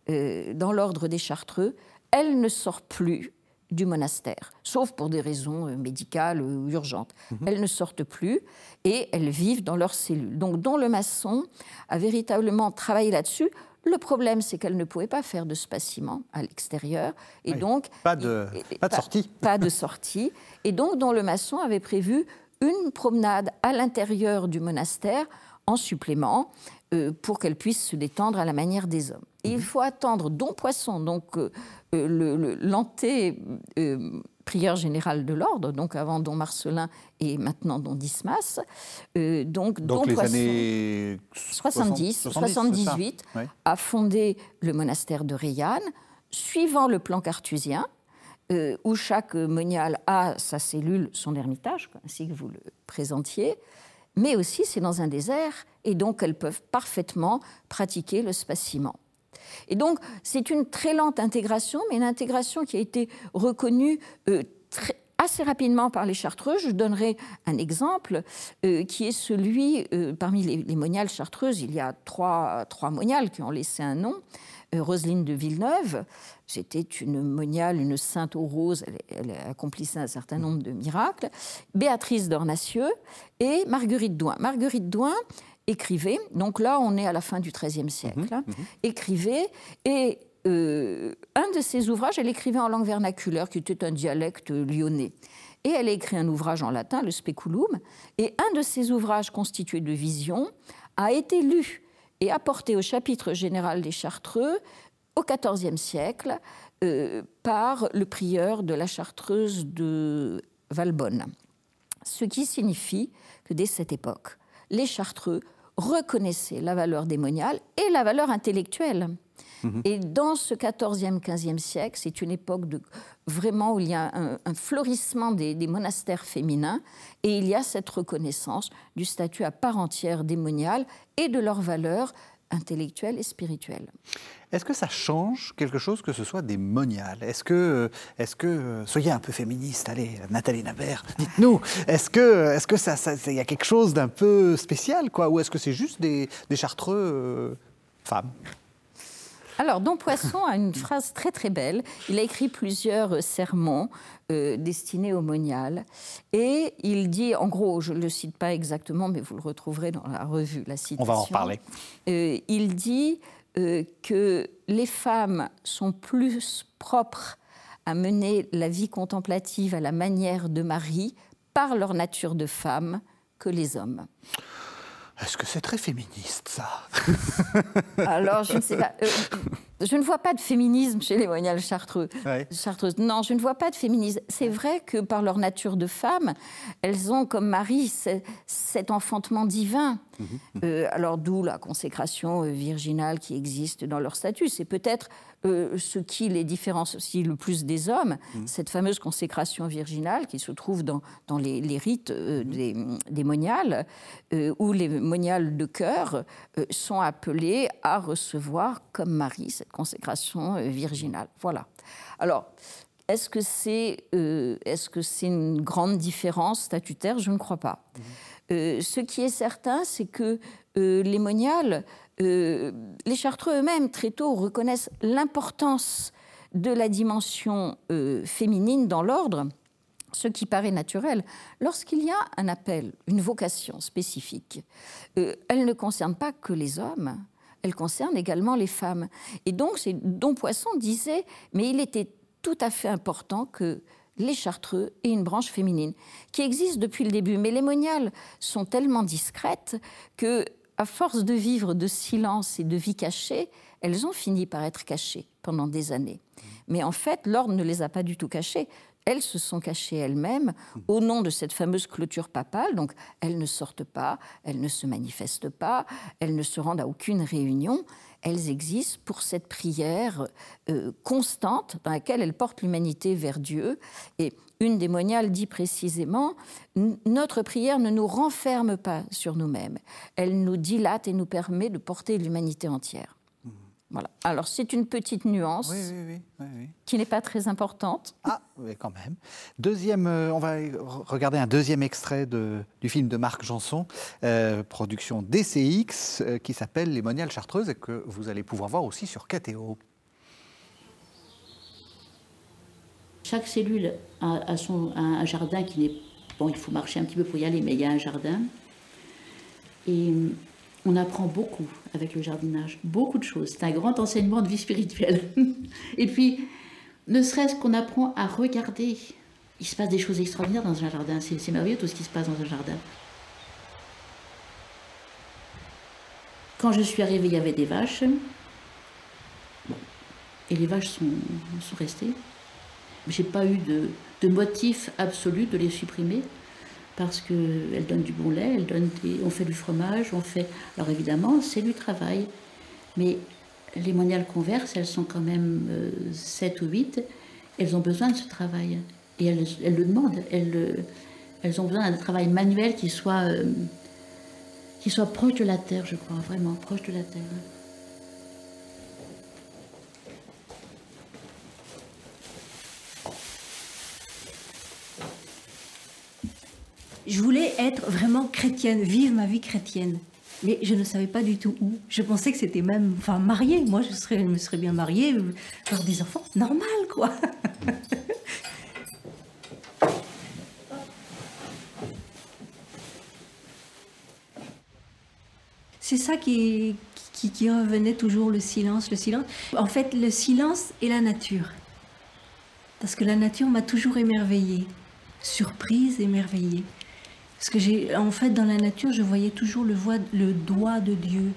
euh, dans l'ordre des chartreux, elle ne sort plus du monastère, sauf pour des raisons euh, médicales ou urgentes. Mhm. Elles ne sortent plus et elles vivent dans leurs cellules. Donc, dont le maçon a véritablement travaillé là-dessus. Le problème, c'est qu'elle ne pouvait pas faire de spaciment à l'extérieur. Et donc. Pas de, pas de sortie. Pas de sortie. Et donc, dont le maçon avait prévu une promenade à l'intérieur du monastère en supplément euh, pour qu'elle puisse se détendre à la manière des hommes. il mhm. faut attendre Don Poisson, donc euh, euh, l'anté-prieur général de l'ordre, donc avant Don Marcelin et maintenant Don Dismas. donc, Don les années 70, 78, a fondé le monastère de Rayanne, suivant le plan cartusien, où chaque monial a sa cellule, son ermitage, ainsi que vous le présentiez mais aussi c'est dans un désert, et donc elles peuvent parfaitement pratiquer le spaciment. Et donc c'est une très lente intégration, mais une intégration qui a été reconnue euh, assez rapidement par les Chartreux. Je donnerai un exemple euh, qui est celui, euh, parmi les, moniales chartreuses, il y a trois, trois moniales qui ont laissé un nom. Roseline de Villeneuve, c'était une moniale, une sainte aux roses, elle, accomplissait un certain nombre de miracles. Béatrice d'Ornacieux et Marguerite Douin. Marguerite Douin écrivait, donc là on est à la fin du XIIIe siècle, mhm, mhm. écrivait et euh, un de ses ouvrages, elle écrivait en langue vernaculaire, qui était un dialecte lyonnais. Et elle a écrit un ouvrage en latin, le Speculum, et un de ses ouvrages constitué de visions a été lu et apporté au chapitre général des Chartreux au XIVe siècle euh, par le prieur de la Chartreuse de Valbonne. Ce qui signifie que dès cette époque, les Chartreux reconnaissaient la valeur démoniale et la valeur intellectuelle. Mhm. Et dans ce 14e, 15e siècle, c'est une époque de, vraiment où il y a un, florissement des, monastères féminins et il y a cette reconnaissance du statut à part entière démonial et de leur valeur intellectuelle et spirituelle. Est-ce que ça change quelque chose que ce soit des moniales Est-ce que, est-ce que, soyez un peu féministe, allez, Nathalie Nabert, dites-nous, est-ce que, est-ce que ça, il y a quelque chose d'un peu spécial, quoi, ou est-ce que c'est juste des, des chartreux euh, femmes? Alors, Don Poisson a une phrase très très belle. Il a écrit plusieurs sermons euh, destinés aux moniales. Et il dit, en gros, je ne le cite pas exactement, mais vous le retrouverez dans la revue, la citation. On va en reparler. Euh, il dit euh, que les femmes sont plus propres à mener la vie contemplative à la manière de Marie par leur nature de femme que les hommes. Est-ce que c'est très féministe, ça? Alors, je ne sais pas. Euh, je ne vois pas de féminisme chez les moniales chartreux. chartreuses. Non, je ne vois pas de féminisme. C'est vrai que par leur nature de femme, elles ont, comme Marie, cet enfantement divin. Mhm, mhm. Euh, alors, d'où la consécration euh, virginale qui existe dans leur statut. C'est peut-être euh, ce qui les différencie le plus des hommes, mmh. cette fameuse consécration virginale qui se trouve dans, dans les, rites euh, mmh. des, moniales, euh, où les moniales de cœur sont appelés à recevoir, comme Marie, cette consécration virginale. Voilà. Alors, est-ce que c'est est -ce c'est une grande différence statutaire? Je ne crois pas. Mmh. ce qui est certain, c'est que les moniales euh, les Chartreux eux-mêmes, très tôt, reconnaissent l'importance de la dimension euh, féminine dans l'ordre, ce qui paraît naturel. Lorsqu'il y a un appel, une vocation spécifique, euh, elle ne concerne pas que les hommes, elle concerne également les femmes. Et donc, Don Poisson disait, mais il était tout à fait important que les Chartreux aient une branche féminine, qui existe depuis le début. Mais les moniales sont tellement discrètes que à force de vivre de silence et de vie cachée, elles ont fini par être cachées pendant des années. Mais en fait, l'ordre ne les a pas du tout cachées. Elles se sont cachées elles-mêmes au nom de cette fameuse clôture papale. Donc, elles ne sortent pas, elles ne se manifestent pas, elles ne se rendent à aucune réunion. Elles existent pour cette prière euh, constante dans laquelle elles portent l'humanité vers Dieu. Et une des dit précisément Notre prière ne nous renferme pas sur nous-mêmes, elle nous dilate et nous permet de porter l'humanité entière. Voilà. Alors c'est une petite nuance Oui, oui, oui. oui, oui. qui n'est pas très importante. Ah, mais quand même. Deuxième, euh, on va regarder un deuxième extrait de- du film de Marc Janson, euh, production DCX, euh, qui s'appelle Les Moniales Chartreuses et que vous allez pouvoir voir aussi sur KTO. Chaque cellule a, a son, a un jardin qui n'est... Bon, il faut marcher un petit peu pour y aller, mais il y a un jardin. Et on apprend beaucoup avec le jardinage, beaucoup de choses. C'est un grand enseignement de vie spirituelle. Et puis, ne serait-ce qu'on apprend à regarder. Il se passe des choses extraordinaires dans un jardin. C'est merveilleux tout ce qui se passe dans un jardin. Quand je suis arrivée, il y avait des vaches. Et les vaches sont, sont restées. J'ai pas eu de, de motif absolu de les supprimer parce qu'elles donnent du bon lait, elles donnent des- on fait du fromage, on fait. Alors évidemment, c'est du travail. Mais les moniales converses, elles sont quand même 7 ou 8, elles ont besoin de ce travail. Et elles, elles le demandent. Elles, euh, elles ont besoin d'un travail manuel qui soit, euh, qui soit proche de la terre, je crois, vraiment proche de la terre. Je voulais être vraiment chrétienne, vivre ma vie chrétienne. Mais je ne savais pas du tout où. Je pensais que c'était même, enfin, mariée. Moi, je, serais, me serais bien mariée, avoir des enfants, normal, quoi. C'est ça qui, qui, qui revenait toujours, le silence, le silence. En fait, le silence et la nature. Parce que la nature m'a toujours émerveillée, surprise, émerveillée. Parce que j'ai, en fait, dans la nature, je voyais toujours le, doigt de Dieu.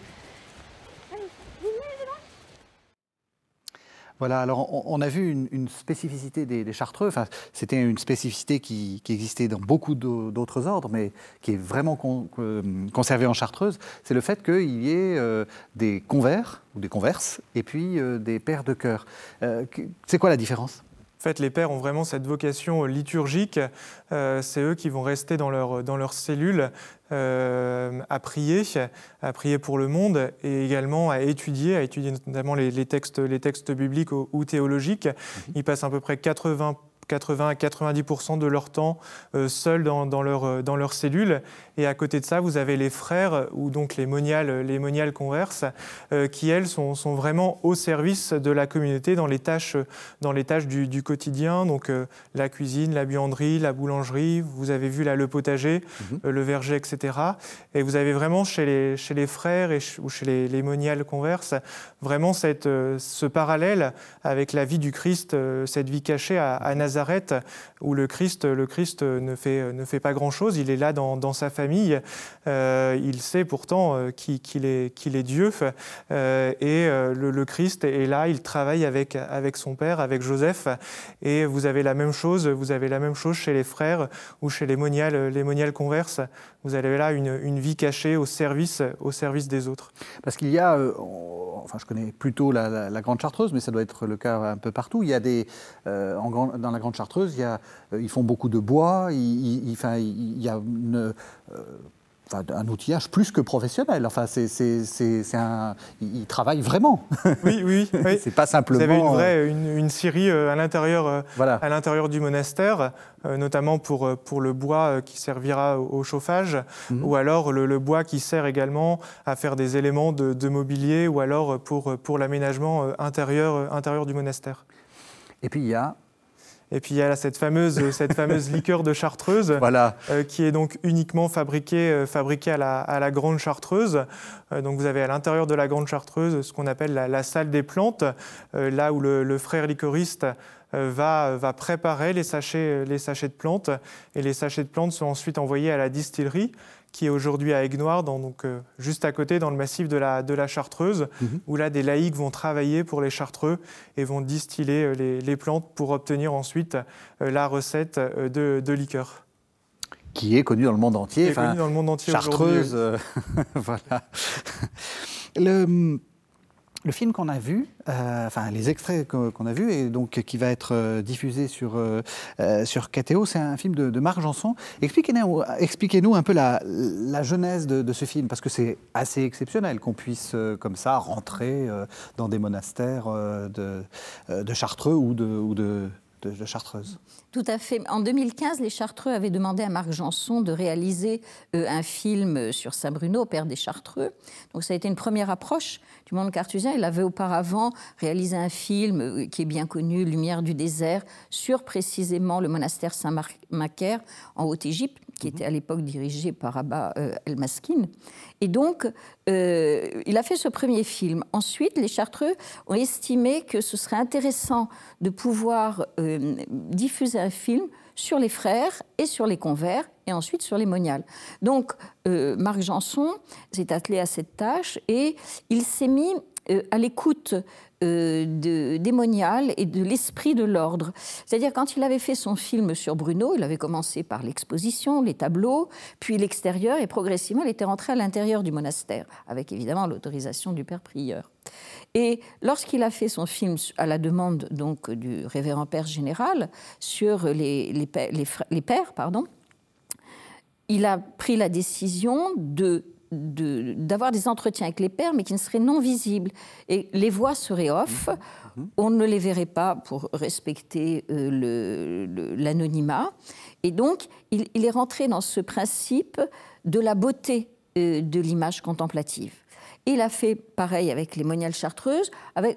Voilà, alors on, a vu une, spécificité des, des Chartreux. Enfin, c'était une spécificité qui, existait dans beaucoup d'au- d'autres ordres, mais qui est vraiment con- conservée en Chartreuse. C'est le fait qu'il y ait euh, des convers ou des converses et puis euh, des pères de chœur. Euh, c'est quoi la différence? En fait, les pères ont vraiment cette vocation liturgique. Euh, c'est eux qui vont rester dans leur, dans leur cellule euh, à prier, à prier pour le monde et également à étudier, à étudier notamment les, les textes, les textes bibliques ou, ou théologiques. Ils passent à peu près 80 80 à 90 de leur temps euh, seuls dans, dans leur, euh, dans leur cellule. Et à côté de ça, vous avez les frères, ou donc les moniales, les moniales converses, euh, qui, elles, sont, sont vraiment au service de la communauté dans les tâches, dans les tâches du, du quotidien, donc euh, la cuisine, la buanderie, la boulangerie, vous avez vu là le potager, euh, le verger, etc. Et vous avez vraiment chez les, chez les frères et ou chez les, les moniales converses, vraiment cette, euh, ce parallèle avec la vie du Christ, euh, cette vie cachée à, à Nazareth, où le Christ, le Christ ne, fait, ne fait pas grand-chose, il est là dans, sa famille, Euh, il sait pourtant euh, qu'il est, qu'il est Dieu, Euh, et le, Christ est là, il travaille avec, avec son père, avec Joseph, et vous avez la même chose, vous avez la même chose chez les frères ou chez les moniales, les moniales converses, vous avez là une, une vie cachée au service, au service des autres. Parce qu'il y a, enfin je connais plutôt la, Grande Chartreuse, mais ça doit être le cas un peu partout. Il y a des, euh, en dans la Grande Chartreuse, il y a, euh, ils font beaucoup de bois, il, il y a une, euh, enfin, un outillage plus que professionnel. Enfin, c'est, c'est, c'est- c'est un, ils travaillent vraiment. Oui, oui, oui. c'est pas simplement. Vous avez une euh, vraie une, une scierie euh, à l'intérieur euh, Voilà. à l'intérieur du monastère, euh, notamment pour, euh, pour le bois euh, qui servira au, au chauffage, Mhm. ou alors le, le bois qui sert également à faire des éléments de, de mobilier, ou alors pour, pour l'aménagement euh, intérieur, euh, intérieur du monastère. Et puis il y a, Et puis il y a là cette fameuse, cette fameuse liqueur de chartreuse. voilà, euh, qui est donc uniquement fabriquée, euh, fabriquée à, la, à la grande chartreuse. Euh, donc vous avez à l'intérieur de la grande chartreuse ce qu'on appelle la, la salle des plantes, euh, là où le, le frère liquoriste euh, va, va préparer les sachets, les sachets de plantes. Et les sachets de plantes sont ensuite envoyés à la distillerie qui est aujourd'hui à donc, euh, juste à côté dans le massif de la, de la Chartreuse, Mhm. où là des laïcs vont travailler pour les chartreux et vont distiller euh, les, les plantes pour obtenir ensuite euh, la recette euh, de, de liqueur. qui est connu dans le monde entier. Qui est Enfin, connue dans le monde entier. Chartreuse, euh, voilà. Le, le film qu'on a vu, euh, enfin les extraits qu'on a vus et donc qui va être euh, diffusé sur euh, sur KTO, c'est un film de, Janson. Expliquez-nous, expliquez-nous un peu la, genèse de, ce film parce que c'est assez exceptionnel qu'on puisse comme ça rentrer dans des monastères de, de Chartreux de, ou de de, Chartreuse. Tout à fait. En 2015, les Chartreux avaient demandé à Marc Janson de réaliser euh, un film sur Saint-Bruno, père des Chartreux. Donc ça a été une première approche du monde cartusien. Il avait auparavant réalisé un film euh, qui est bien connu, Lumière du désert, sur précisément le monastère Saint-Macaire en Haute-Égypte, qui était à l'époque dirigé par Abba euh, El-Maskin. Et donc, euh, il a fait ce premier film. Ensuite, les Chartreux ont estimé que ce serait intéressant de pouvoir euh, diffuser un film sur les frères et sur les convers, et ensuite sur les moniales. Donc, Marc Janson s'est attelé à cette tâche et il s'est mis à l'écoute euh, démonial et de l'esprit de l'ordre. C'est-à-dire quand il avait fait son film sur Bruno, il avait commencé par l'exposition, les tableaux, puis l'extérieur, et progressivement il était rentré à l'intérieur du monastère, avec évidemment l'autorisation du père prieur. Et lorsqu'il a fait son film à la demande donc du révérend père général sur les, les, les pères, pardon, il a pris la décision de d'avoir des entretiens avec les pères, mais qui ne seraient non visibles. Et les voix seraient off, mmh. Mmh. on ne les verrait pas pour respecter euh, l'anonymat. Et donc, il, est rentré dans ce principe de la beauté euh, de l'image contemplative. Il a fait pareil avec les moniales chartreuses.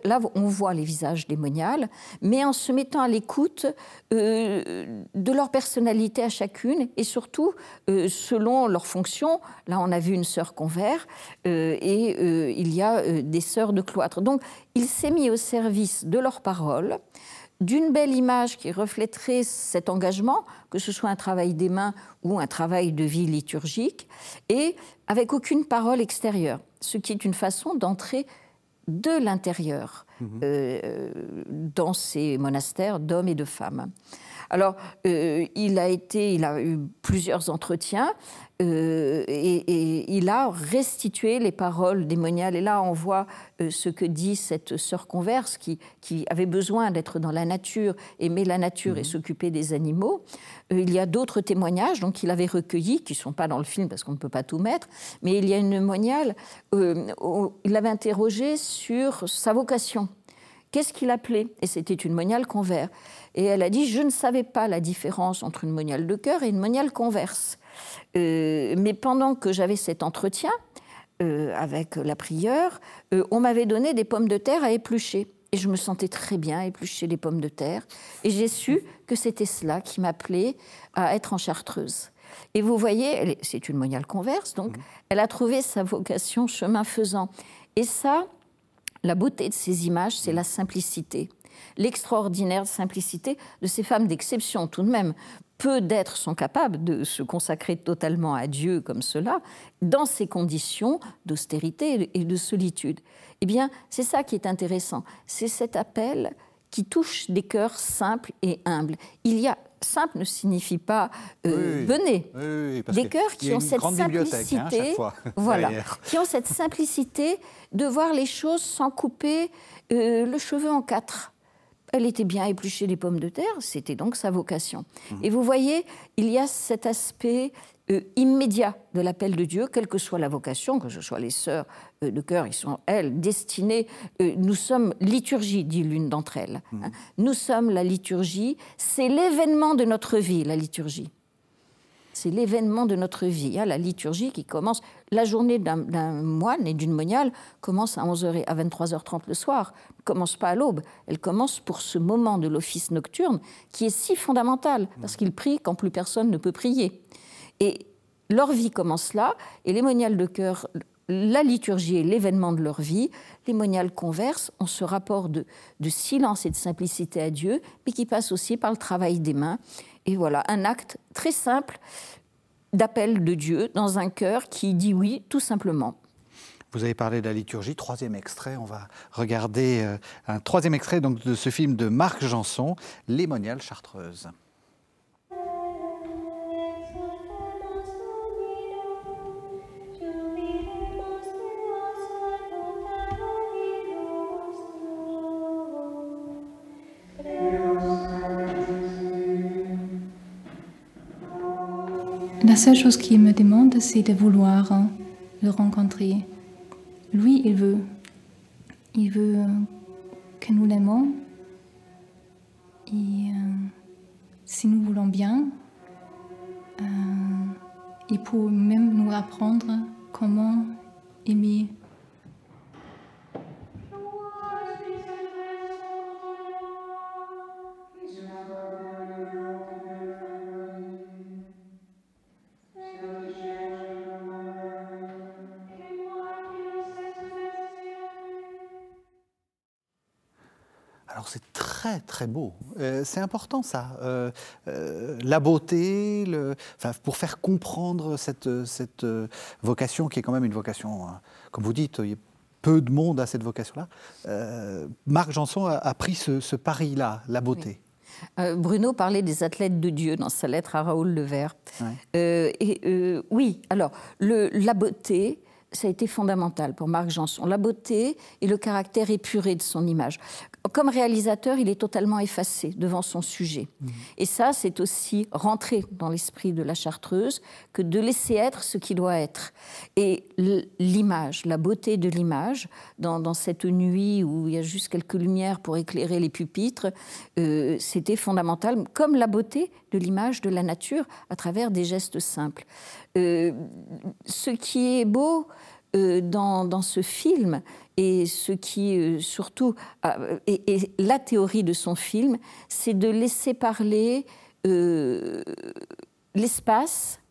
Là, on voit les visages des moniales, mais en se mettant à l'écoute euh, de leur personnalité à chacune et surtout euh, selon leur fonction. Là, on a vu une sœur convert euh, et il y a des sœurs de cloître. Donc, il s'est mis au service de leurs paroles d'une belle image qui reflèterait cet engagement, que ce soit un travail des mains ou un travail de vie liturgique, et avec aucune parole extérieure, ce qui est une façon d'entrer de l'intérieur mhm. euh, dans ces monastères d'hommes et de femmes. Alors, euh, il a été, il a eu plusieurs entretiens euh, et, il a restitué les paroles démoniales. Et là, on voit euh, ce que dit cette sœur converse qui, qui avait besoin d'être dans la nature, aimer la nature et mhm. s'occuper des animaux. Il y a d'autres témoignages donc qu'il avait recueillis, qui ne sont pas dans le film parce qu'on ne peut pas tout mettre, mais il y a une moniale où il avait interrogé sur sa vocation. Qu'est-ce qu'il appelait? Et c'était une moniale convers. Et elle a dit Je ne savais pas la différence entre une moniale de cœur et une moniale converse. Euh, mais pendant que j'avais cet entretien euh, avec la prieure, euh, on m'avait donné des pommes de terre à éplucher. Et je me sentais très bien à éplucher les pommes de terre. Et j'ai su que c'était cela qui m'appelait à être en chartreuse. Et vous voyez, c'est une moniale converse, donc mmh. elle a trouvé sa vocation chemin faisant. Et ça, la beauté de ces images, c'est la simplicité. L'extraordinaire simplicité de ces femmes d'exception, tout de même. Peu d'êtres sont capables de se consacrer totalement à Dieu comme cela, dans ces conditions d'austérité et de solitude. Eh bien, c'est ça qui est intéressant. C'est cet appel qui touche des cœurs simples et humbles. Il y a simple ne signifie pas euh, des cœurs qui ont cette hein, simplicité, voilà, qui ont cette simplicité de voir les choses sans couper euh, le cheveu en quatre. Elle était bien éplucher des pommes de terre, c'était donc sa vocation. Mhm. Et vous voyez, il y a cet aspect euh, immédiat de l'appel de Dieu, quelle que soit la vocation, que ce soit les sœurs euh, de cœur, ils sont, elles, destinées. Euh, nous sommes liturgie, dit l'une d'entre elles. Mhm. Hein. Nous sommes la liturgie, c'est l'événement de notre vie, la liturgie c'est l'événement de notre vie. Hein, la liturgie qui commence, la journée d'un moine et d'une moniale commence à 11h et à 23h30 le soir, ne commence pas à l'aube, elle commence pour ce moment de l'office nocturne qui est si fondamental, parce qu'ils prient quand plus personne ne peut prier. Et leur vie commence là, et les moniales de cœur la liturgie est l'événement de leur vie. Les moniales conversent ont ce rapport de, silence et de simplicité à Dieu, mais qui passe aussi par le travail des mains. Et voilà, un acte très simple d'appel de Dieu dans un cœur qui dit oui, tout simplement. Vous avez parlé de la liturgie, troisième extrait. On va regarder euh, un troisième extrait donc, de ce film de Marc Janson, Les moniales seule chose qu'il me demande, c'est de vouloir le rencontrer. Lui, il veut. Il veut que nous l'aimons. Et euh, si nous voulons bien, euh, il peut même nous apprendre comment aimer très très beau. Euh, c'est important ça. Euh, euh, la beauté, le, enfin, pour faire comprendre cette, cette vocation qui est quand même une vocation, hein, comme vous dites, il y a peu de monde à cette vocation-là. Marc Janson a, pris ce, pari-là, la beauté. Bruno parlait des athlètes de Dieu dans sa lettre à Raoul Levert. et oui, alors le, la beauté, ça a été fondamental pour Marc Janson. La beauté et le caractère épuré de son image. Comme réalisateur, il est totalement effacé devant son sujet. Mmh. Et ça, c'est aussi rentrer dans l'esprit de la chartreuse que de laisser être ce qui doit être. Et l'image, la beauté de l'image, dans, cette nuit où il y a juste quelques lumières pour éclairer les pupitres, euh, c'était fondamental, comme la beauté de l'image de la nature à travers des gestes simples. Euh, ce qui est beau euh, dans, ce film, et ce qui euh, surtout est, la théorie de son film, c'est de laisser parler l'espace,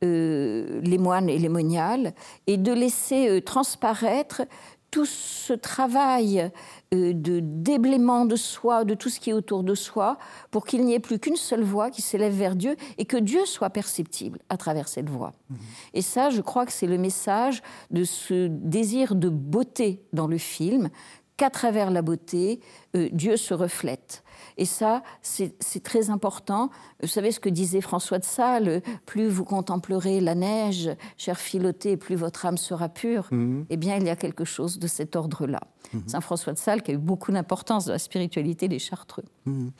les moines et les moniales, et de laisser transparaître tout ce travail de déblaiement de soi, de tout ce qui est autour de soi, pour qu'il n'y ait plus qu'une seule voix qui s'élève vers Dieu et que Dieu soit perceptible à travers cette voix. Mhm. Et ça, je crois que c'est le message de ce désir de beauté dans le film, qu'à travers la beauté, euh, Dieu se reflète. Et ça, c'est très important. Vous savez ce que disait François de Sales Plus vous contemplerez la neige, cher Philoté, plus votre âme sera pure. Mhm. Eh bien, il y a quelque chose de cet ordre-là. Mhm. Saint François de Sales qui a eu beaucoup d'importance dans la spiritualité des Chartreux. Mhm.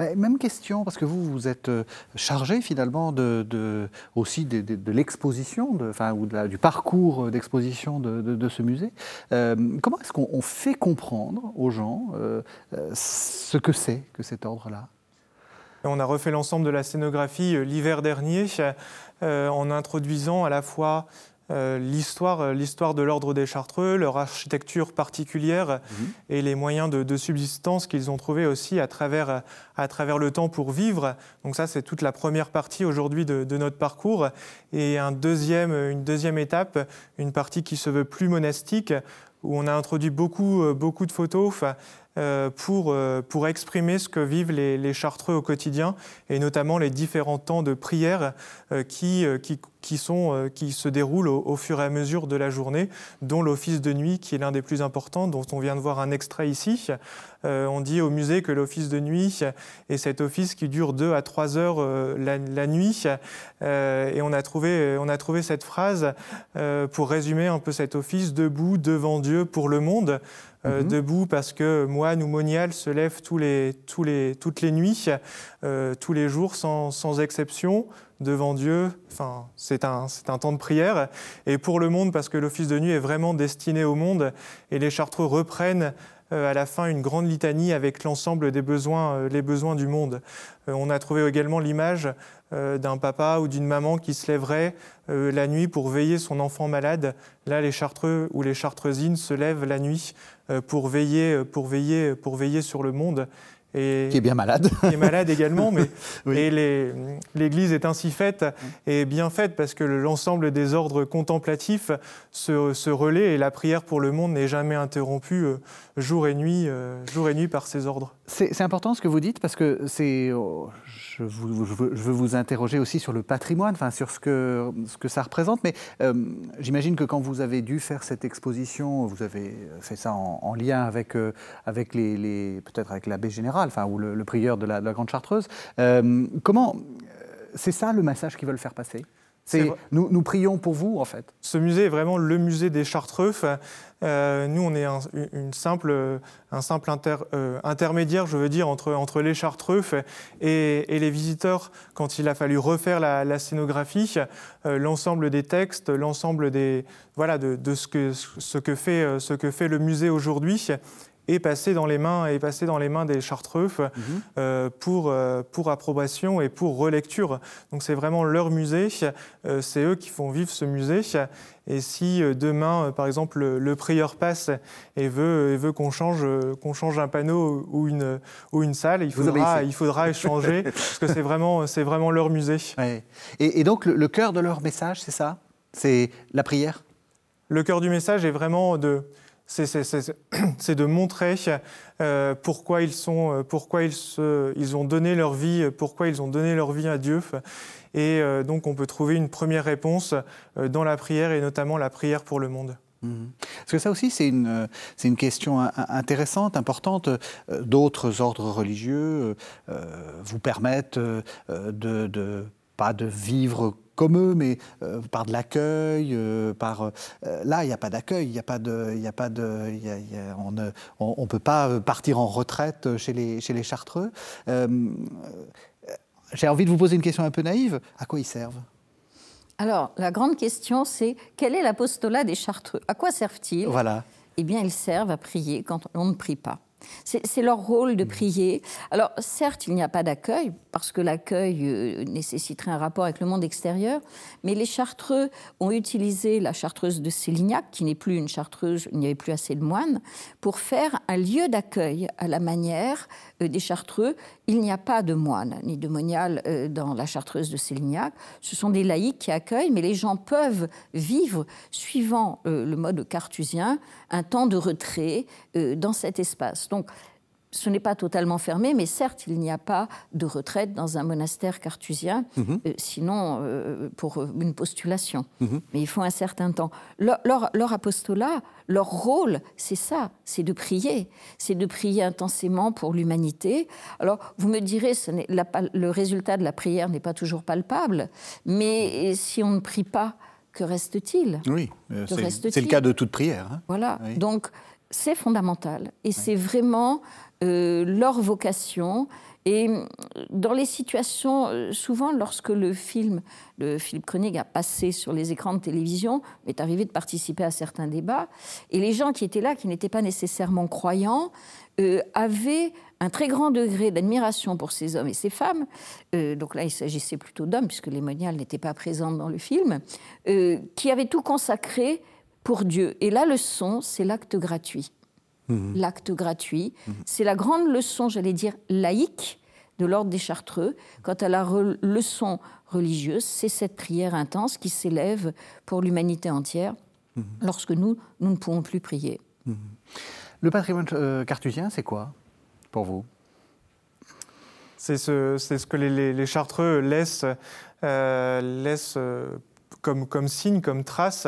Bah, même question, parce que vous, vous êtes euh, chargé finalement de, aussi de, l'exposition, enfin, ou du parcours d'exposition de, ce musée. Euh, comment est-ce qu'on fait comprendre aux gens euh, ce que c'est que cet ordre-là? On a refait l'ensemble de la scénographie l'hiver dernier en introduisant à la fois euh, l'histoire, euh, l'histoire de l'ordre des Chartreux, leur architecture particulière mhm. et les moyens de, subsistance qu'ils ont trouvés aussi à travers, à travers le temps pour vivre. Donc ça, c'est toute la première partie aujourd'hui de, notre parcours. Et un deuxième, une deuxième étape, une partie qui se veut plus monastique, où on a introduit beaucoup, euh, beaucoup de photos pour, pour exprimer ce que vivent les, les, Chartreux au quotidien, et notamment les différents temps de prière qui, qui qui, sont, euh, qui se déroulent au, fur et à mesure de la journée, dont l'office de nuit qui est l'un des plus importants, dont on vient de voir un extrait ici. Euh, on dit au musée que l'office de nuit est cet office qui dure deux à trois heures euh, la, nuit. et on a, trouvé, on a trouvé cette phrase pour résumer un peu cet office, debout devant Dieu pour le monde. Mhm. debout parce que moine ou monial se lève tous les, tous les, toutes les nuits, tous les jours sans, sans exception, devant Dieu. Enfin, c'est un, un, temps de prière. Et pour le monde, parce que l'office de nuit est vraiment destiné au monde, et les Chartreux reprennent euh, à la fin une grande litanie avec l'ensemble des besoins, euh, les besoins du monde. Euh, on a trouvé également l'image d'un papa ou d'une maman qui se lèverait la nuit pour veiller son enfant malade. Là, les Chartreux ou les Chartreusines se lèvent la nuit pour veiller, pour veiller, pour veiller sur le monde. Et qui est bien malade. Qui est malade également, mais et l'Église est ainsi faite et bien faite parce que l'ensemble des ordres contemplatifs se, se relaient et la prière pour le monde n'est jamais interrompue euh, jour et nuit, euh, jour et nuit par ces ordres. C'est important ce que vous dites parce que c'est, je, veux, vous interroger aussi sur le patrimoine, enfin sur ce que, ce que ça représente, mais euh, j'imagine que quand vous avez dû faire cette exposition, vous avez fait ça en, lien avec, avec les, peut-être avec l'abbé général enfin, ou le, prieur de la, Grande Chartreuse. Euh, comment, c'est ça le message qu'ils veulent faire passer? Nous, nous, prions pour vous, en fait. Ce musée est vraiment le musée des Chartreux. Euh, nous, on est un, une simple, un simple euh, intermédiaire, je veux dire, entre, entre les Chartreux et, les visiteurs quand il a fallu refaire la, scénographie, euh, l'ensemble des textes, l'ensemble des voilà de, de, ce, que, ce, que fait, ce que fait le musée aujourd'hui est passé dans les mains, est passé dans les mains des Chartreux mhm. euh, pour, euh, pour approbation et pour relecture. Donc c'est vraiment leur musée, euh, c'est eux qui font vivre ce musée. Et si demain, par exemple, le, prieur passe et veut, et veut qu'on change, qu'on change un panneau ou une, ou une salle, il faudra, il faudra échanger parce que c'est vraiment, c'est vraiment leur musée. Et, donc le cœur de leur message, c'est ça? C'est la prière? Le cœur du message est vraiment de c'est de montrer euh, pourquoi ils sont, euh, pourquoi ils, se, ils ont donné leur vie, pourquoi ils ont donné leur vie à Dieu. Et euh, donc on peut trouver une première réponse dans la prière et notamment la prière pour le monde. Mhm. Parce que ça aussi, c'est une, une question intéressante, importante. D'autres ordres religieux vous permettent de, de, pas de vivre comme eux, mais euh, par de l'accueil, euh, par euh, là il n'y a pas d'accueil, il n'y a pas de, il a pas de, on ne on, peut pas partir en retraite chez les chez les Chartreux. J'ai envie de vous poser une question un peu naïve. À quoi ils servent? Alors la grande question c'est quel est l'apostolat des Chartreux? À quoi servent-ils? Voilà. Eh bien ils servent à prier quand on ne prie pas. C'est leur rôle de mmh. prier. Alors certes, il n'y a pas d'accueil, parce que l'accueil euh, nécessiterait un rapport avec le monde extérieur, mais les chartreux ont utilisé la chartreuse de Célignac, qui n'est plus une chartreuse, il n'y avait plus assez de moines, pour faire un lieu d'accueil à la manière euh, des chartreux. Il n'y a pas de moines ni de moniales euh, dans la chartreuse de Célignac. Ce sont des laïcs qui accueillent, mais les gens peuvent vivre, suivant le mode cartusien, un temps de retrait dans cet espace. Donc, ce n'est pas totalement fermé, mais certes, il n'y a pas de retraite dans un monastère cartusien, mhm. euh, sinon euh, pour une postulation. Mhm. Mais il faut un certain temps. Leur, apostolat, leur rôle, c'est ça, c'est de prier. C'est de prier intensément pour l'humanité. Alors, vous me direz, ce le résultat de la prière n'est pas toujours palpable, mais si on ne prie pas, que reste-t-il? Oui, euh, c'est le cas de toute prière. Hein. Voilà, donc c'est fondamental. Et c'est vraiment euh, leur vocation. Et euh, dans les situations, euh, souvent lorsque le film de Philippe Koenig a passé sur les écrans de télévision, m'est arrivé de participer à certains débats, et les gens qui étaient là, qui n'étaient pas nécessairement croyants, avaient un très grand degré d'admiration pour ces hommes et ces femmes. donc là, il s'agissait plutôt d'hommes, puisque les moniales n'étaient pas présentes dans le film, qui avaient tout consacré pour Dieu. Et la leçon, c'est l'acte gratuit. Mhm. l'acte gratuit. Mhm. C'est la grande leçon, j'allais dire, laïque de l'ordre des Chartreux. Quant à la leçon religieuse, c'est cette prière intense qui s'élève pour l'humanité entière mhm. lorsque nous, nous ne pouvons plus prier. Le patrimoine euh, cartusien, c'est quoi pour vous? C'est ce, ce, que les, Chartreux laissent, euh, laissent euh, comme, comme signe, comme trace,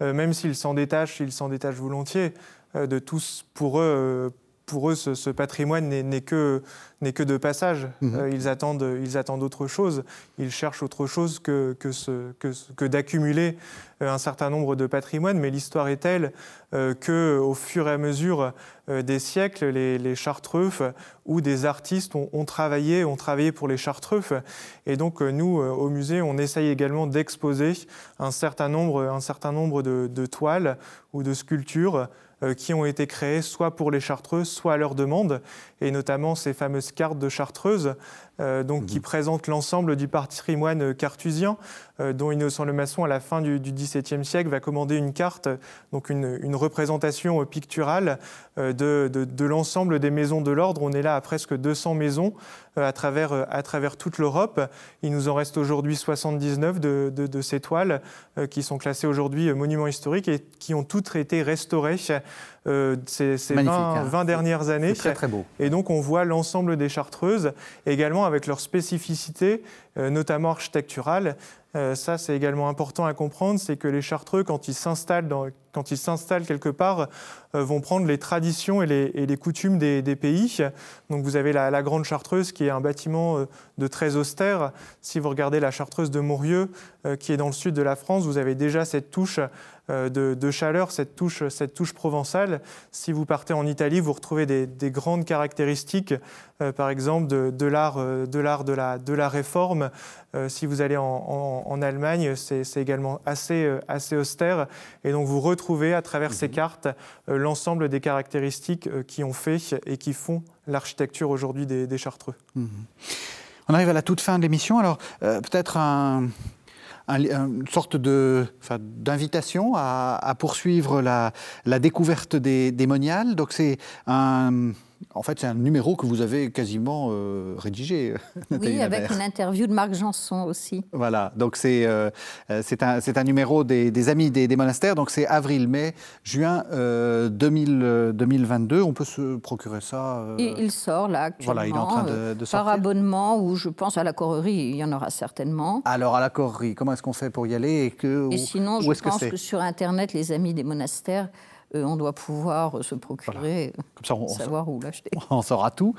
même s'ils s'en détachent, ils s'en détachent volontiers. Euh, de tous, pour eux, euh, pour eux, ce, patrimoine n'est que, que de passage. Mhm. Euh, ils, attendent, ils attendent autre chose. Ils cherchent autre chose que, que, que, que d'accumuler un certain nombre de patrimoines. Mais l'histoire est telle euh, qu'au fur et à mesure des siècles, les, les Chartreux ou des artistes ont, travaillé, ont travaillé pour les Chartreux. Et donc, nous, au musée, on essaye également d'exposer un certain nombre, un certain nombre de, de toiles ou de sculptures euh, qui ont été créées soit pour les Chartreuses, soit à leur demande, et notamment ces fameuses cartes de Chartreuse, euh, donc, qui mhm. présentent l'ensemble du patrimoine cartusien, euh, dont Innocent Le Maçon, à la fin du XVIIe siècle, va commander une carte, donc une, représentation picturale de, de l'ensemble des maisons de l'ordre. On est là à presque 200 maisons à travers, à travers toute l'Europe. Il nous en reste aujourd'hui 79 de, de, ces toiles qui sont classées aujourd'hui monuments historiques et qui ont toutes été restaurées euh, ces, 20, hein. dernières années. Très, très beau. Et donc, on voit l'ensemble des Chartreuses, également avec leurs spécificités, euh, notamment architecturales. ça, c'est également important à comprendre, c'est que les Chartreux, quand ils s'installent quand ils s'installent quelque part, vont prendre les traditions et les, coutumes des, pays. Donc vous avez la, Grande Chartreuse, qui est un bâtiment de très austère. Si vous regardez la Chartreuse de Maurieux, qui est dans le sud de la France, vous avez déjà cette touche euh, de, chaleur, cette touche, cette touche provençale. Si vous partez en Italie, vous retrouvez des, grandes caractéristiques, euh, par exemple de, de l'art euh, de, l'art de, la, de la réforme. si vous allez en, Allemagne, c'est également assez, assez austère. Et donc vous retrouvez à travers ces mhm. cartes l'ensemble des caractéristiques qui ont fait et qui font l'architecture aujourd'hui des, Chartreux. Mhm. On arrive à la toute fin de l'émission. Alors, peut-être un, une sorte d'invitation à, poursuivre la, découverte des, des moniales. Donc c'est en fait, c'est un numéro que vous avez quasiment euh, rédigé. Oui, avec une interview de Marc Janson aussi. Voilà, donc c'est euh, c'est un, un, numéro des, Amis des, monastères, donc c'est avril, mai, juin 2022. Euh, On peut se procurer ça Il sort là actuellement. Voilà, il est en train de, de sortir. Par abonnement, ou je pense à la cororie, il y en aura certainement. Alors à la cororie, comment est-ce qu'on fait pour y aller et, que, et sinon, je pense que, que sur Internet, les Amis des monastères euh, on doit pouvoir se procurer, Comme ça, on, savoir où l'acheter. On saura tout.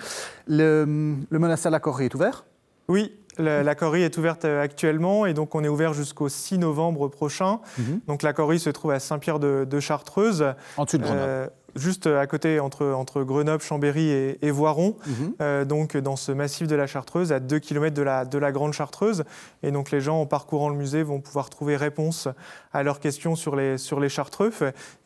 Le, monastère de la Corrie est ouvert? Oui, la, Corrie est ouverte euh, actuellement et donc on est ouvert jusqu'au 6 novembre prochain. Mhm. Donc la Corrie se trouve à Saint-Pierre de, Chartreuse. En dessus de Grenoble. Euh, juste à côté, entre, entre Grenoble, Chambéry et, Voiron, mhm. euh, donc dans ce massif de la Chartreuse, à 2 km de la, de la Grande Chartreuse. Et donc les gens, en parcourant le musée, vont pouvoir trouver réponse à leurs questions sur les, sur les Chartreux.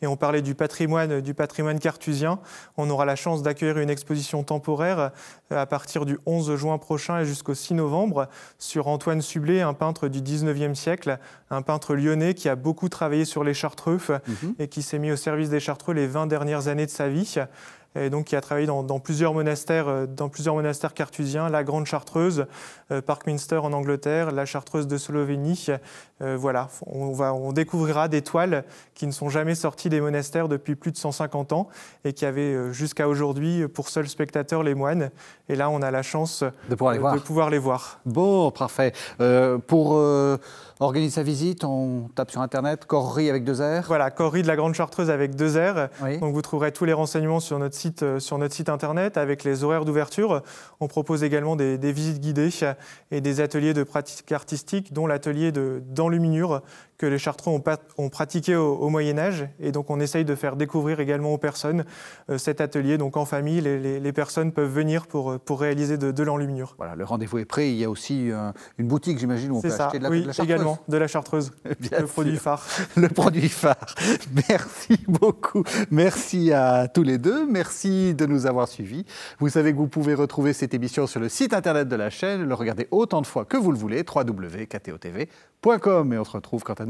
Et on parlait du patrimoine, du patrimoine cartusien. On aura la chance d'accueillir une exposition temporaire à partir du 11 juin prochain et jusqu'au 6 novembre sur Antoine Sublet, un peintre du 19e siècle, un peintre lyonnais qui a beaucoup travaillé sur les Chartreux mhm. et qui s'est mis au service des Chartreux les 20 dernières années de sa vie et donc qui a travaillé dans, plusieurs monastères, euh, dans plusieurs monastères cartusiens, la Grande Chartreuse, euh, Parkminster en Angleterre, la Chartreuse de Slovénie. Euh, voilà, on, va, on découvrira des toiles qui ne sont jamais sorties des monastères depuis plus de 150 ans et qui avaient jusqu'à aujourd'hui pour seuls spectateurs les moines. Et là, on a la chance de pouvoir les voir. De pouvoir les voir. Bon, parfait. pour organiser sa visite, on tape sur Internet, Corrie avec deux R. Voilà, Corrie de la Grande Chartreuse avec deux R. Donc vous trouverez tous les renseignements sur notre site, euh, sur notre site Internet avec les horaires d'ouverture. On propose également des, visites guidées et des ateliers de pratique artistique, dont l'atelier d'enluminure que les Chartreux ont, pratiqué au, Moyen Âge. Et donc on essaye de faire découvrir également aux personnes euh, cet atelier. Donc en famille, les, personnes peuvent venir pour, pour réaliser de, l'enluminure. Voilà, le rendez-vous est prêt. Il y a aussi euh, une boutique, j'imagine, où on peut acheter de la, oui, de la également, de la Chartreuse. le produit phare. le produit phare. Merci beaucoup. Merci à tous les deux. Merci de nous avoir suivis. Vous savez que vous pouvez retrouver cette émission sur le site internet de la chaîne, le regarder autant de fois que vous le voulez, www.ktotv.com. Et on se retrouve quant à nous